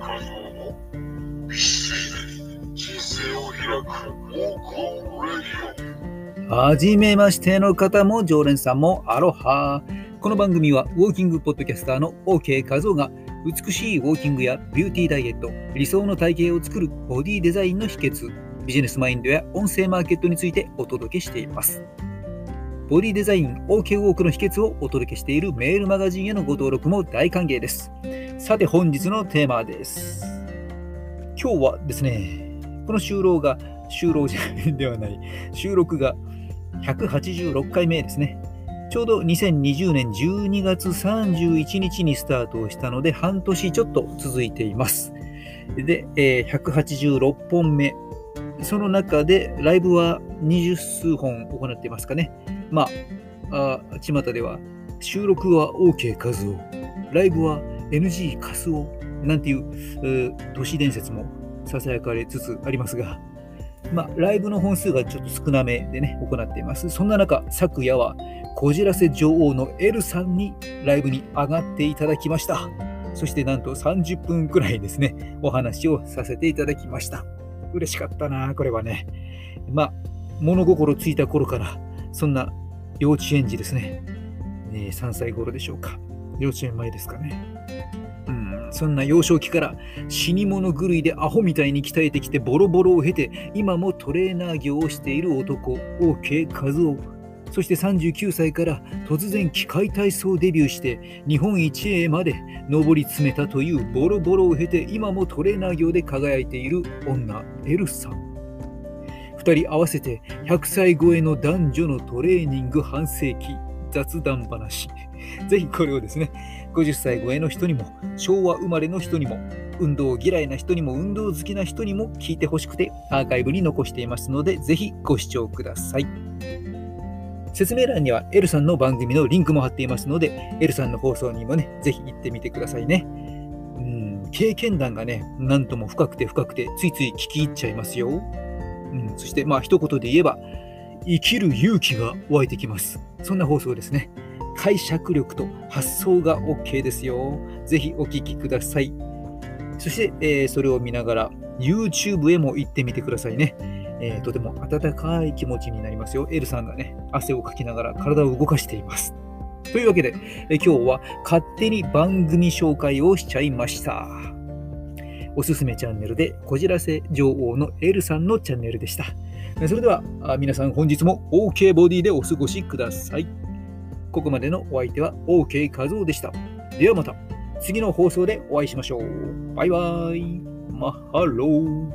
街必死で人生を開くウォークレディオ。はじめましての方も常連さんもアロハ。この番組はウォーキングポッドキャスターの OK 和夫が美しいウォーキングやビューティーダイエット、理想の体型を作るボディデザインの秘訣、ビジネスマインドや音声マーケットについてお届けしています。ボディデザイン OK ウォークの秘訣をお届けしているメールマガジンへのご登録も大歓迎です。さて本日のテーマです。今日はですね、この収録が、収録じゃない ではない、収録が186回目ですね。ちょうど2020年12月31日にスタートをしたので、半年ちょっと続いています。で、え、186本目。その中で、ライブは20数本行っていますかね。まあ、あ巷では、収録は OK 数を、ライブは NG カスを、なんていう都市伝説もささやかれつつありますが、まあ、ライブの本数がちょっと少なめでね、行っています。そんな中、昨夜は、こじらせ女王の L さんにライブに上がっていただきました。そしてなんと30分くらいですね、お話をさせていただきました。嬉しかったな、これはね。まあ、物心ついた頃から、そんな幼稚園児ですね。ね3歳頃でしょうか。幼稚園前ですかね。うん、そんな幼少期から死に物狂いでアホみたいに鍛えてきてボロボロを経て今もトレーナー業をしている男 OK 和夫そして39歳から突然機械体操デビューして日本一へまで上り詰めたというボロボロを経て今もトレーナー業で輝いている女エルさん2人合わせて100歳超えの男女のトレーニング半世紀。雑談話。ぜひこれをですね50歳超えの人にも昭和生まれの人にも運動嫌いな人にも運動好きな人にも聞いてほしくてアーカイブに残していますのでぜひご視聴ください。説明欄にはエルさんの番組のリンクも貼っていますのでエルさんの放送にもねぜひ行ってみてくださいね。うん経験談がねなんとも深くて深くてついつい聞き入っちゃいますよ、うん、そしてまあ一言で言えば生きる勇気が湧いてきますそんな放送ですね解釈力と発想が OK ですよ。ぜひお聞きください。そして、えー、それを見ながら YouTube へも行ってみてくださいね。えー、とても温かい気持ちになりますよ。エルさんがね、汗をかきながら体を動かしています。というわけで、え今日は勝手に番組紹介をしちゃいました。おすすめチャンネルでこじらせ女王のエルさんのチャンネルでした。それでは皆さん本日も OK ボディでお過ごしください。ここまでのお相手は OK 和夫でした。ではまた次の放送でお会いしましょう。バイバイ。マッハロー。